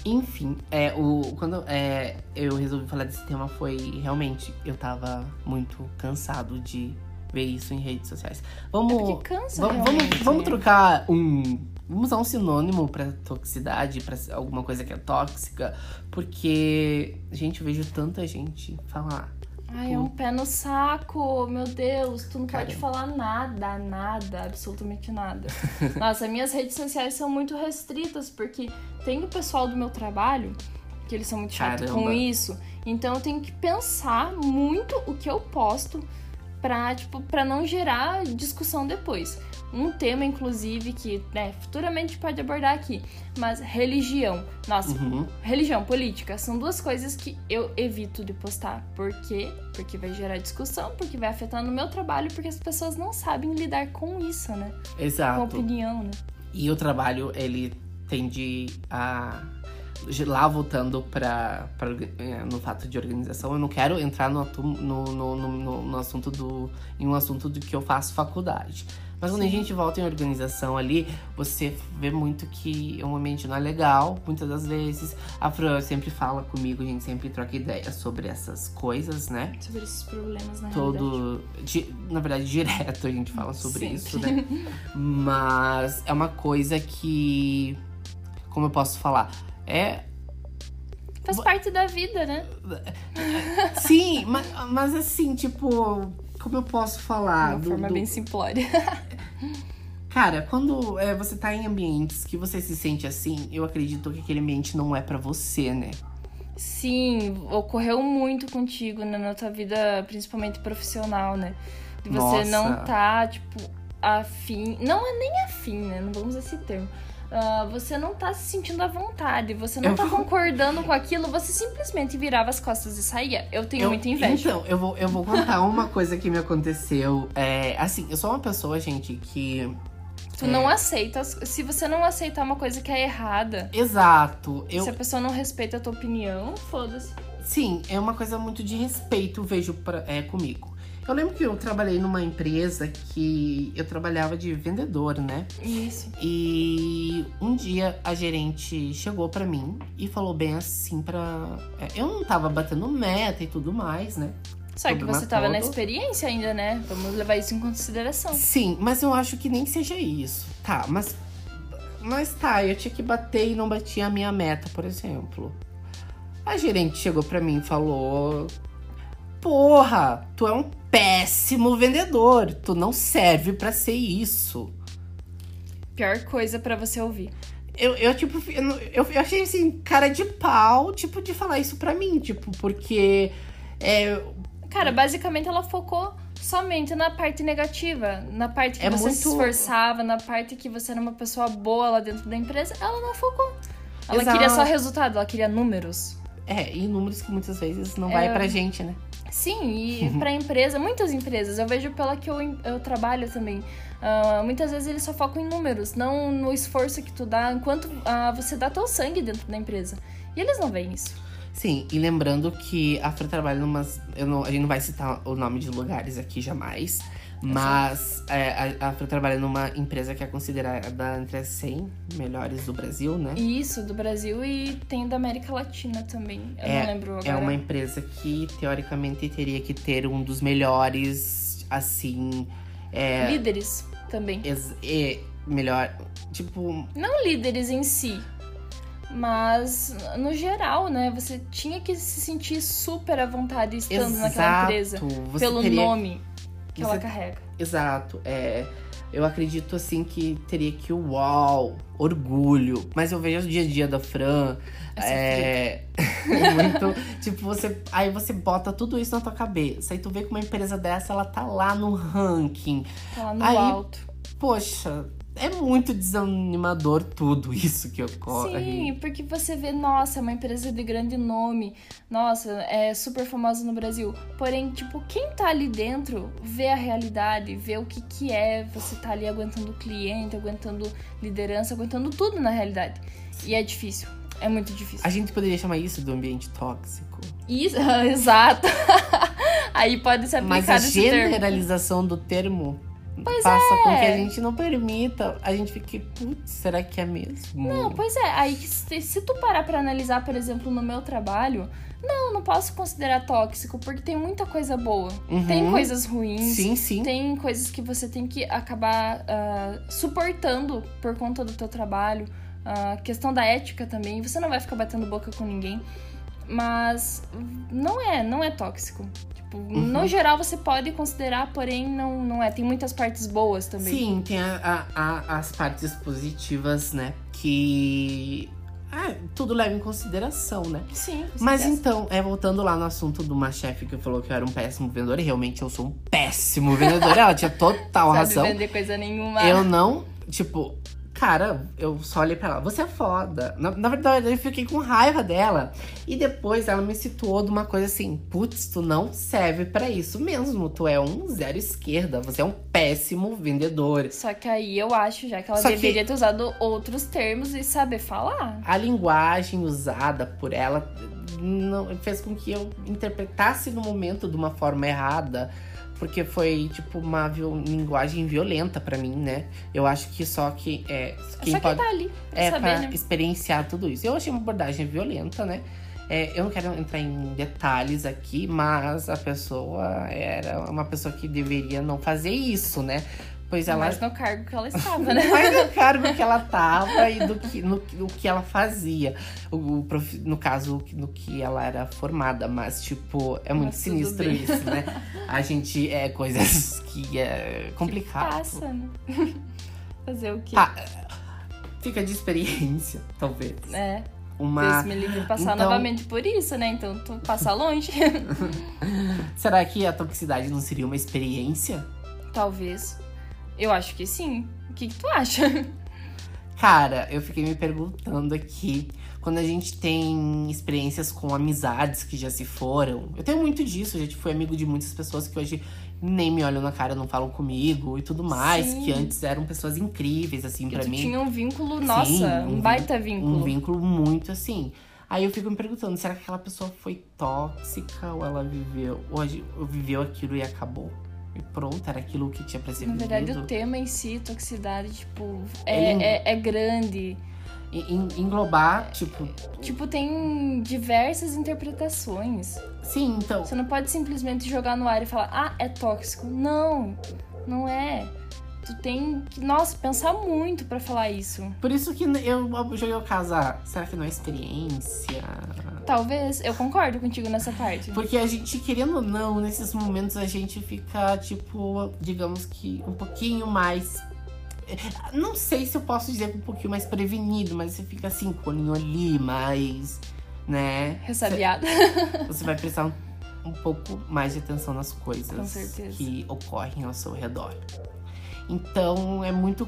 Enfim, é, o, quando é, eu resolvi falar desse tema foi realmente, eu tava muito cansado de ver isso em redes sociais. Vamos. É cansa vamos, vamos, vamos trocar um. Vamos usar um sinônimo pra toxicidade, pra alguma coisa que é tóxica. Porque, gente, eu vejo tanta gente falar. Ai, é um pé no saco, meu Deus, tu não pode Caramba. falar nada, nada, absolutamente nada. Nossa, minhas redes sociais são muito restritas, porque tem o pessoal do meu trabalho, que eles são muito chatos com isso, então eu tenho que pensar muito o que eu posto pra, tipo, pra não gerar discussão depois. Um tema, inclusive, que né, futuramente pode abordar aqui, mas religião. Nossa, Uhum. Religião, política, são duas coisas que eu evito de postar. Por quê? Porque vai gerar discussão, porque vai afetar no meu trabalho, porque as pessoas não sabem lidar com isso, né? Com Exato. opinião, né? E o trabalho, ele tende a. Lá voltando pra, é, no fato de organização, eu não quero entrar no, no, no, no- no assunto do. em um assunto do que eu faço faculdade. Mas quando a Sim. gente volta em organização ali, você vê muito que o ambiente não é legal, muitas das vezes. A Fran sempre fala comigo, a gente sempre troca ideias sobre essas coisas, né? Sobre esses problemas, na todo. di- na verdade, direto a gente fala sobre Sempre. isso, né? Mas é uma coisa que. Como eu posso falar? É. Faz parte da vida, né? Sim, mas, mas assim, tipo. Como eu posso falar? De uma do- forma do- bem simplória. Cara, quando é, você tá em ambientes que você se sente assim, eu acredito que aquele ambiente não é pra você, né? Sim, ocorreu muito contigo né, na tua vida, principalmente profissional, né? De você Nossa. não tá, tipo, afim. Não é nem afim, né? Não vamos usar esse termo. Ah, você não tá se sentindo à vontade, você não Eu tá vou- concordando com aquilo, você simplesmente virava as costas e saía. Eu tenho Eu- muita inveja. Então, eu vou, eu vou contar uma coisa que me aconteceu. É, assim, eu sou uma pessoa, gente, que. tu é, não aceita. Se você não aceitar uma coisa que é errada, Exato. Eu, se a pessoa não respeita a tua opinião, foda-se. Sim, é uma coisa muito de respeito, vejo pra, é, comigo. Eu lembro que eu trabalhei numa empresa que eu trabalhava de vendedor, né? Isso. E um dia a gerente chegou pra mim e falou bem assim pra. é, eu não tava batendo meta e tudo mais, né? Só que você tava na experiência ainda, né? Vamos levar isso em consideração. Sim, mas eu acho que nem seja isso. Tá, mas. Mas tá, eu tinha que bater e não batia a minha meta, por exemplo. A gerente chegou pra mim e falou: Porra, tu é um péssimo vendedor. Tu não serve pra ser isso. Pior coisa pra você ouvir. Eu, eu tipo, eu, eu, achei assim, cara de pau, tipo, de falar isso pra mim, tipo, porque. É, Cara, basicamente ela focou somente na parte negativa, na parte que É você se muito- esforçava, na parte que você era uma pessoa boa lá dentro da empresa. Ela não focou. Ela Exato. queria só resultado, ela queria números. é, e números que muitas vezes não É. vai pra gente, né? Sim, e pra empresa, muitas empresas, eu vejo pela que eu, eu trabalho também. ah, muitas vezes eles só focam em números, não no esforço que tu dá, enquanto ah, você dá teu sangue dentro da empresa. E eles não veem isso. Sim, e lembrando que a Fran trabalha numas. Eu não, a gente não vai citar o nome de lugares aqui jamais. Mas é, a, a Fran trabalha numa empresa que é considerada entre as 100 melhores do Brasil, né? E Isso, do Brasil e tem da América Latina também. Eu É- não lembro agora. É uma empresa que, teoricamente, teria que ter um dos melhores, assim. É, Líderes também. ex- é, melhor. Tipo, Não líderes em si, mas no geral, né? Você tinha que se sentir super à vontade estando naquela exato. empresa. Você Pelo teria, nome que ela carrega. Exato. É, eu acredito assim que teria que uau, orgulho. Mas eu vejo o dia a dia da Fran. É É, muito. tipo, você. Aí você bota tudo isso na tua cabeça. Aí tu vê que uma empresa dessa, ela tá lá no ranking. Tá lá no Aí- alto. Poxa, é muito desanimador tudo isso que ocorre. Sim, porque você vê, nossa, é uma empresa de grande nome, nossa, é super famosa no Brasil. Porém, tipo, quem tá ali dentro vê a realidade, vê o que que é você tá ali aguentando cliente, aguentando liderança, aguentando tudo na realidade. E é difícil, é muito difícil. A gente poderia chamar isso do ambiente tóxico. Isso, exato. Aí pode ser Mas aplicado a esse termo. generalização do termo Pois faça com é. que a gente não permita. A gente fique, putz, será que é mesmo? Não, pois é. Aí se, se tu parar pra analisar, por exemplo, no meu trabalho, não, não posso considerar tóxico, porque tem muita coisa boa. Uhum. Tem coisas ruins. Sim, sim. Tem coisas que você tem que acabar ah, suportando por conta do teu trabalho. A questão da ética também. Você não vai ficar batendo boca com ninguém. Mas não é, não é tóxico. Tipo, Uhum. no geral você pode considerar, porém não, não é. Tem muitas partes boas também. Sim, tem a- a- a- as partes positivas, né? Que. Ah, tudo leva em consideração, né? Sim. Mas então, é, voltando lá no assunto de uma chefe que falou que eu era um péssimo vendedor, e realmente eu sou um péssimo vendedor, ela tinha total Sabe razão. vender coisa nenhuma. Eu não, tipo, cara, eu só olhei pra ela, você é foda. Na, na verdade, eu fiquei com raiva dela. E depois ela me situou de uma coisa assim: putz, tu não serve pra isso mesmo. Tu é um zero esquerda, você é um péssimo vendedor. Só que aí eu acho já que ela Só que- deveria ter usado outros termos e saber falar. A linguagem usada por ela não, fez com que eu interpretasse no momento de uma forma errada. Porque foi, tipo, uma linguagem violenta pra mim, né? Eu acho que só que é. Quem Só pode... tá ali é pra né? experienciar tudo isso. Eu achei uma abordagem violenta, né? É, eu não quero entrar em detalhes aqui, mas a pessoa era uma pessoa que deveria não fazer isso, né? Pois ela Mas no cargo que ela estava, né? mais no cargo que ela tava e do que, no, no que ela fazia. O, o profi- no caso, no que ela era formada. Mas, tipo, é muito Mas sinistro isso, né? A gente é coisas que é complicado. Passa, né? Fazer o quê? Tá, fica de experiência, talvez. É, Uma. Deus me livre passar Então- novamente por isso, né? Então, tu passa longe. Será que a toxicidade não seria uma experiência? Talvez. Eu acho que sim. O que, que tu acha? Cara, eu fiquei me perguntando aqui. Quando a gente tem experiências com amizades que já se foram. Eu tenho muito disso, já fui amigo de muitas pessoas que hoje nem me olham na cara, não falam comigo e tudo mais. Sim. Que antes eram pessoas incríveis, assim, tu mim. tinha um vínculo, Sim, nossa, um, um baita vínculo. Um vínculo muito assim. Aí eu fico me perguntando, será que aquela pessoa foi tóxica ou ela viveu, ou viveu aquilo e acabou? E pronto, era aquilo que tinha pra ser Na verdade, vivido. o tema em si, toxicidade, tipo, Ele- é, é, é grande. En- englobar, tipo, Tipo, tem diversas interpretações. sim, então. Você não pode simplesmente jogar no ar e falar, ah, é tóxico. Não, não é. Tu tem que, nossa, pensar muito pra falar isso. Por isso que eu joguei o caso, ah, será que não é experiência? Talvez, eu concordo contigo nessa parte. Porque a gente, querendo ou não, nesses momentos a gente fica, tipo, digamos que um pouquinho mais. Não sei se eu posso dizer que um pouquinho mais prevenido, mas você fica assim, com o olhinho ali, mais. né? Ressabiada. Você vai prestar um, um pouco mais de atenção nas coisas que ocorrem ao seu redor. Então é muito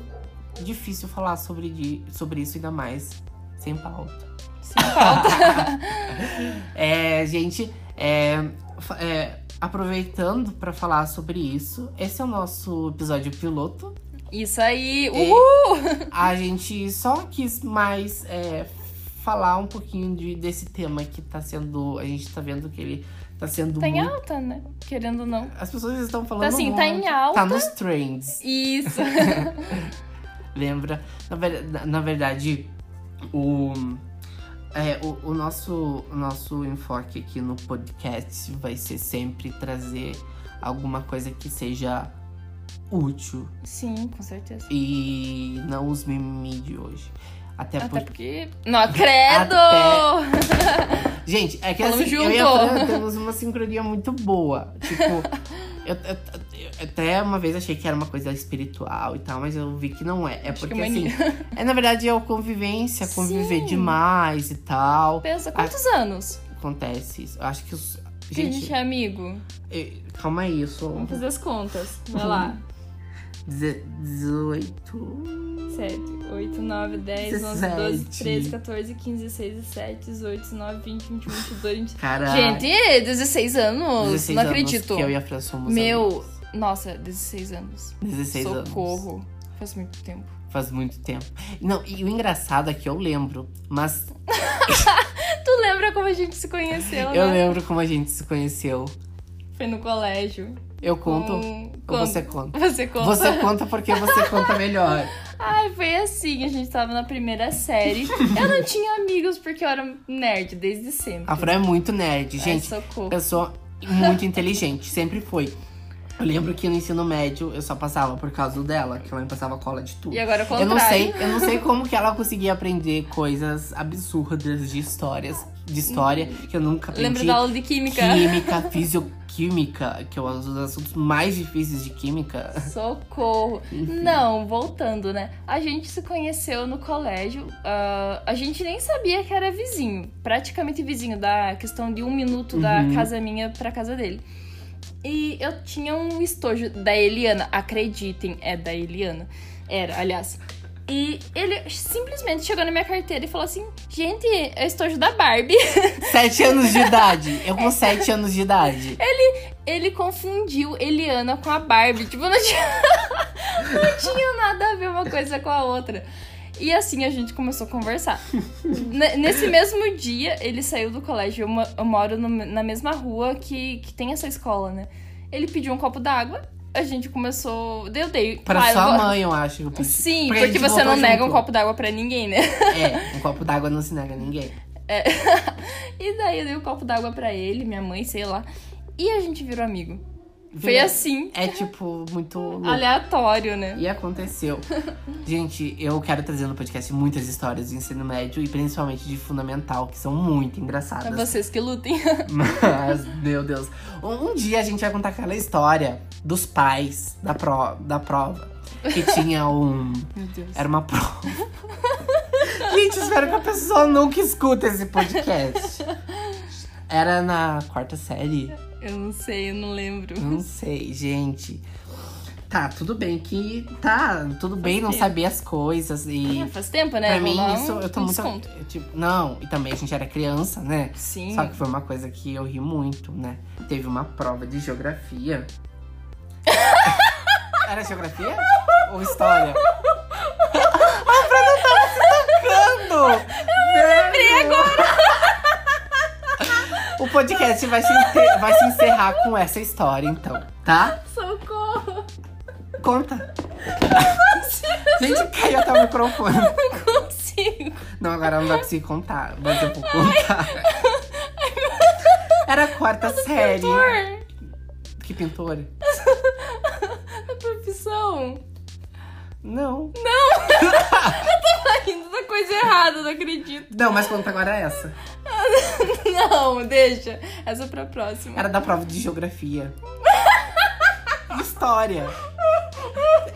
difícil falar sobre, sobre isso, ainda mais sem pauta. Sem falta. É, gente, é, é, aproveitando pra falar sobre isso, esse é o nosso episódio piloto. Isso aí. Uhul! A gente só quis mais é, falar um pouquinho de, desse tema que tá sendo. A gente tá vendo que ele tá sendo Tá em muito. alta, né? Querendo ou não. As pessoas estão falando. Tá assim, tá muito. em alta. Tá nos trends. Isso. Lembra? Na- na verdade, o, é, o, o nosso, o nosso enfoque aqui no podcast vai ser sempre trazer alguma coisa que seja útil Sim, com certeza. e não os mimimi de hoje. Até, Até porque. porque. Não, credo! Gente, é que Falamos assim, eu e a junto. Fran temos uma sincronia muito boa. Tipo, eu, eu- eu até uma vez achei que era uma coisa espiritual e tal, mas eu vi que não é. É Acho que porque assim. É, na verdade, é convivência, conviver Sim. demais e tal. Pensa, quantos anos Acontece isso. Eu acho que os. que a gente Gente, é amigo? calma aí, eu sou. Vamos fazer as contas. Vai lá. Deze- 18. 7, 8, 9, 10, 11, 12, 13, 14, 15, 16, 17, 18, 19, 20, 21, 22, 23. Caralho. Gente, 16 anos? 16 não anos acredito. Que eu e a Fran somos Meu, amigos. nossa, 16 anos. 16 anos. Socorro. Faz muito tempo. Faz muito tempo. Não, e o engraçado é que eu lembro, mas Tu lembra como a gente se conheceu, eu né? lembro como a gente se conheceu. Foi no colégio. Eu conto Com- ou quando? você conta? Você conta? Você conta porque você conta melhor. Ai, foi assim, a gente tava na primeira série. eu não tinha amigos porque eu era nerd desde sempre. A Fran é muito nerd, gente. Ai, socorro. Pessoa muito inteligente, sempre foi. Eu lembro que no ensino médio eu só passava por causa dela, que ela me passava cola de tudo. E agora é o Eu não sei, contrário. eu não sei como que ela conseguia aprender coisas absurdas de histórias, de história que eu nunca aprendi. Lembra da aula de química? Química, fisioquímica, que é um dos assuntos mais difíceis de química. Socorro. Não, voltando, né? A gente se conheceu no colégio. ah, a gente nem sabia que era vizinho. Praticamente vizinho, da questão de um minuto da Uhum. casa minha pra casa dele. E eu tinha um estojo da Eliana. Acreditem, é da Eliana. Era, aliás. E ele simplesmente chegou na minha carteira e falou assim: Gente, é estojo da Barbie. Sete anos de idade. Eu com sete anos de idade. Ele confundiu Eliana com a Barbie. Tipo, não tinha, não tinha nada a ver uma coisa com a outra. E assim a gente começou a conversar. Nesse mesmo dia, ele saiu do colégio. Eu, eu moro no- na mesma rua que, que tem essa escola, né? Ele pediu um copo d'água. A gente começou. Eu dei. Pra claro, sua mãe, eu acho. eu. Sim, Porque você não nega um copo d'água pra ninguém, né? É, um copo d'água não se nega a ninguém. E daí eu dei um copo d'água pra ele, minha mãe, sei lá. E a gente virou amigo. Foi assim, É tipo, muito louco. aleatório, né? E aconteceu. Gente, eu quero trazer no podcast muitas histórias de ensino médio e principalmente de fundamental, que são muito É engraçadas. vocês que lutem. Mas, meu Deus. Um, um dia a gente vai contar aquela história dos pais da, pro, da prova. Que tinha um. Meu Deus. Era uma prova. gente, espero que a pessoa nunca escuta esse podcast. Era na quarta série. Eu não sei, eu não lembro. Não sei, gente. Tá, tudo bem que. Tá, tudo bem não saber as coisas e. Ah, faz tempo, né? Pra mim, isso um- eu tô um muito. desconto. tipo, não, e também a gente era criança, né? Sim. Só que foi uma coisa que eu ri muito, né? Teve uma prova de geografia. Era geografia? Ou história? A não tava se tocando! Eu lembrei agora! O podcast vai se, vai se encerrar com essa história, então, tá? Socorro! Conta! Gente, caiu até o microfone. Não consigo. Não, agora não dá pra conseguir contar, mas eu vou contar. Era a quarta série. Por Que pintor? a profissão. Não. Tá rindo da coisa errada, não acredito. Não, mas conta agora essa. Não, deixa. Essa é pra próxima. Era da prova de geografia. História.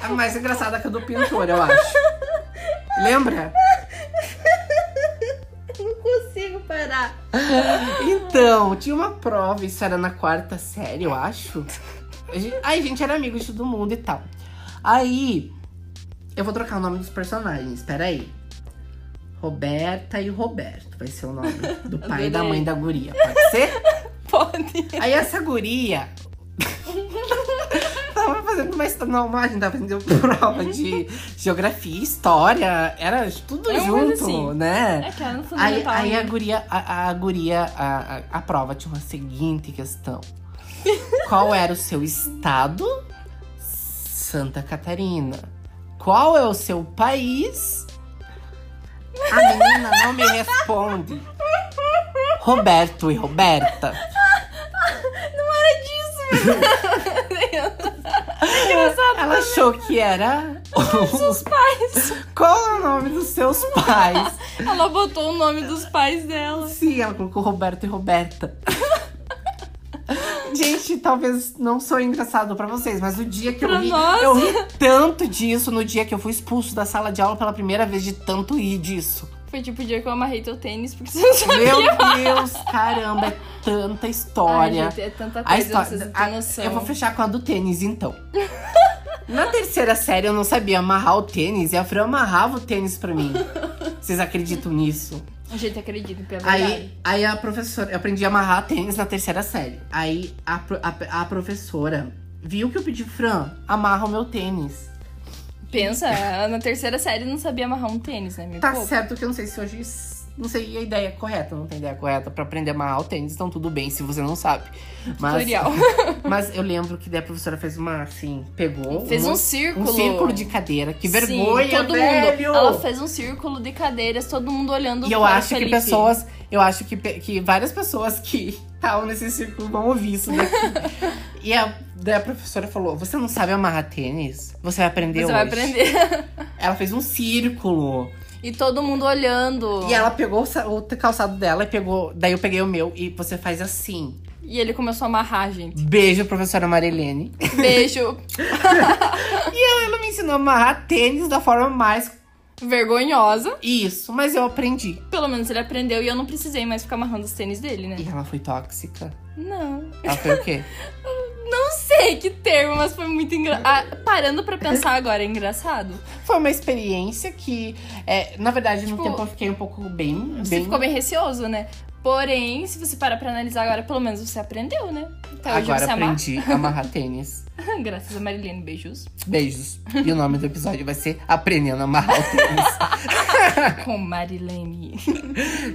A mais engraçada que a do pintor, eu acho. Lembra? Não consigo parar. Então, tinha uma prova, isso era na quarta série, eu acho. Aí a gente era amigo de todo mundo e tal. Aí, eu vou trocar o nome dos personagens, peraí. Roberta e Roberto vai ser o nome do pai e da mãe da guria, pode ser? Pode. Aí essa guria tava fazendo uma história. Não, a gente tava fazendo prova de geografia, história, era tudo É junto, assim. né? É que era no Aí, fundamental. aí a né? guria, a, a guria, a, a, a prova tinha uma seguinte questão. Qual era o seu estado? Santa Catarina. Qual é o seu país? A menina não me responde. Roberto e Roberta. Não era disso. Engraçado. Ela achou que era. Os pais. Qual é o nome dos seus pais? Ela botou o nome dos pais dela. Sim, ela colocou Roberto e Roberta. Gente, talvez não sou engraçado pra vocês, mas o dia que eu Pra ri, nós. eu ri tanto disso no dia que eu fui expulso da sala de aula pela primeira vez de tanto rir disso. Foi tipo o dia que eu amarrei teu tênis, porque você não sabia. Meu Deus, caramba, é tanta Ai, história. gente, é tanta a coisa, história vocês não a- têm noção. eu vou fechar com a do tênis, então. Na terceira série eu não sabia amarrar o tênis e a Fran amarrava o tênis pra mim. Vocês acreditam nisso? A gente acredita, verdade. Aí, aí a professora, eu aprendi a amarrar tênis na terceira série. Aí a, a, a professora viu que eu pedi, Fran, amarra o meu tênis. Pensa, na terceira série não sabia amarrar um tênis, né? Me Tá poupa. certo que eu não sei se hoje. Não sei a ideia correta, não tem ideia correta pra aprender a amarrar o tênis, então tudo bem se você não sabe. Mas, Tutorial. mas eu lembro que daí a professora fez uma, assim, pegou. Fez uma- um círculo. Um círculo de cadeira. Que Sim, vergonha, todo velho! mundo. Ela fez um círculo de cadeiras, todo mundo olhando E eu para acho que Felipe. pessoas. Eu acho que, que várias pessoas que estavam nesse círculo vão ouvir isso daqui. e a, daí a professora falou: Você não sabe amarrar tênis? Você vai aprender Você hoje. vai aprender. Ela fez um círculo. E todo mundo olhando. E ela pegou o calçado dela e pegou. Daí eu peguei o meu e você faz assim. E ele começou a amarrar, gente. Beijo, professora Marilene. Beijo. e ela me ensinou a amarrar tênis da forma mais. Vergonhosa. Isso, mas eu aprendi. Pelo menos ele aprendeu e eu não precisei mais ficar amarrando os tênis dele, né? E ela foi tóxica. Não. Ela foi o quê? Não sei que termo, mas foi muito engraçado. parando pra pensar agora, é engraçado. Foi uma experiência que, é, na verdade, no Tipo, tempo eu fiquei um pouco bem. Você bem... ficou bem receoso, né? Porém, se você parar pra analisar agora, pelo menos você aprendeu, né? Agora você amarra. aprendi a amarrar tênis. Graças a Marilene, beijos. Beijos. E o nome do episódio vai ser Aprendendo a Amarrar o Tênis. Com Marilene.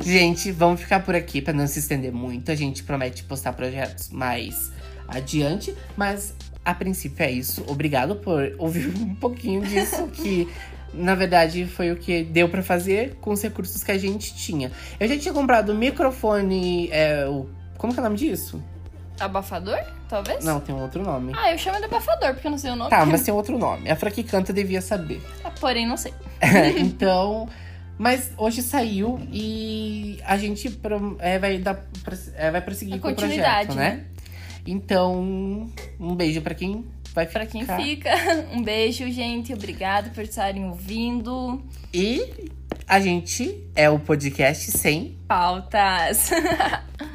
gente, vamos ficar por aqui pra não se estender muito. A gente promete postar projetos mais adiante, mas a princípio é isso. Obrigado por ouvir um pouquinho disso que na verdade foi o que deu pra fazer com os recursos que a gente tinha. Eu já tinha comprado o microfone, é, o como que é o nome disso? Abafador, talvez? Não, tem um outro nome. Ah, eu chamo de abafador, porque eu não sei o nome. Tá, mas tem outro nome. A Fra que canta devia saber. Porém, não sei. então, mas hoje saiu e a gente é, vai dar é, vai prosseguir A com o projeto, né? Então, um beijo pra quem vai ficar. Pra quem fica, um beijo, gente. Obrigado por estarem ouvindo. E a gente é o podcast sem Pautas.